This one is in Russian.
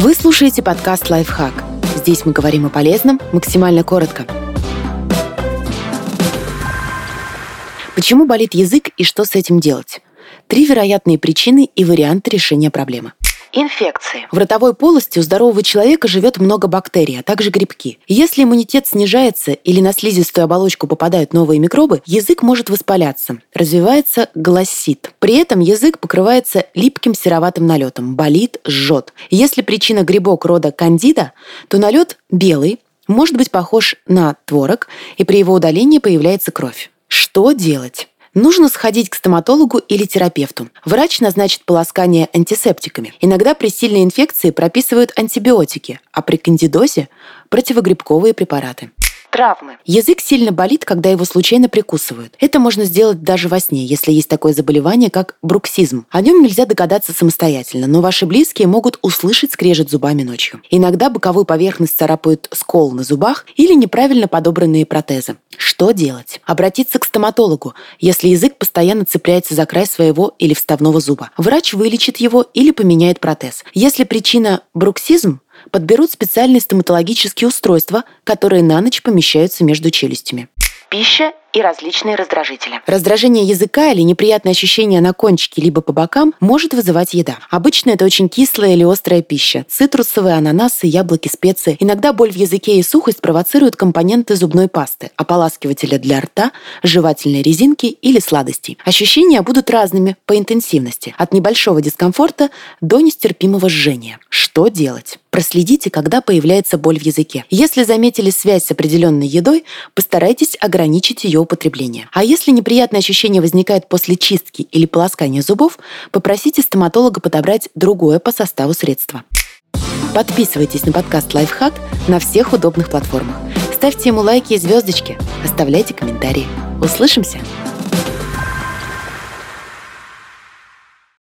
Вы слушаете подкаст «Лайфхак». Здесь мы говорим о полезном максимально коротко. Почему болит язык и что с этим делать? Три вероятные причины и варианты решения проблемы. Инфекции. В ротовой полости у здорового человека живет много бактерий, а также грибки. Если иммунитет снижается или на слизистую оболочку попадают новые микробы, язык может воспаляться. Развивается гласит. При этом язык покрывается липким сероватым налетом, болит, жжет. Если причина грибок рода кандида, то налет белый, может быть похож на творог, и при его удалении появляется кровь. Что делать? Нужно сходить к стоматологу или терапевту. Врач назначит полоскание антисептиками. Иногда при сильной инфекции прописывают антибиотики, а при кандидозе – противогрибковые препараты. Травмы. Язык сильно болит, когда его случайно прикусывают. Это можно сделать даже во сне, если есть такое заболевание, как бруксизм. О нем нельзя догадаться самостоятельно, но ваши близкие могут услышать скрежет зубами ночью. Иногда боковую поверхность царапают скол на зубах или неправильно подобранные протезы. Что делать? Обратиться к стоматологу, если язык постоянно цепляется за край своего или вставного зуба. Врач вылечит его или поменяет протез. Если причина бруксизм, подберут специальные стоматологические устройства, которые на ночь помещаются между челюстями. Пища и различные раздражители. Раздражение языка или неприятное ощущение на кончике либо по бокам может вызывать еда. Обычно это очень кислая или острая пища. Цитрусовые, ананасы, яблоки, специи. Иногда боль в языке и сухость провоцируют компоненты зубной пасты, ополаскивателя для рта, жевательной резинки или сладостей. Ощущения будут разными по интенсивности. От небольшого дискомфорта до нестерпимого жжения. Что делать? Проследите, когда появляется боль в языке. Если заметили связь с определенной едой, постарайтесь ограничить ее употребление. А если неприятное ощущение возникает после чистки или полоскания зубов, попросите стоматолога подобрать другое по составу средство. Подписывайтесь на подкаст «Лайфхак» на всех удобных платформах. Ставьте ему лайки и звездочки, оставляйте комментарии. Услышимся!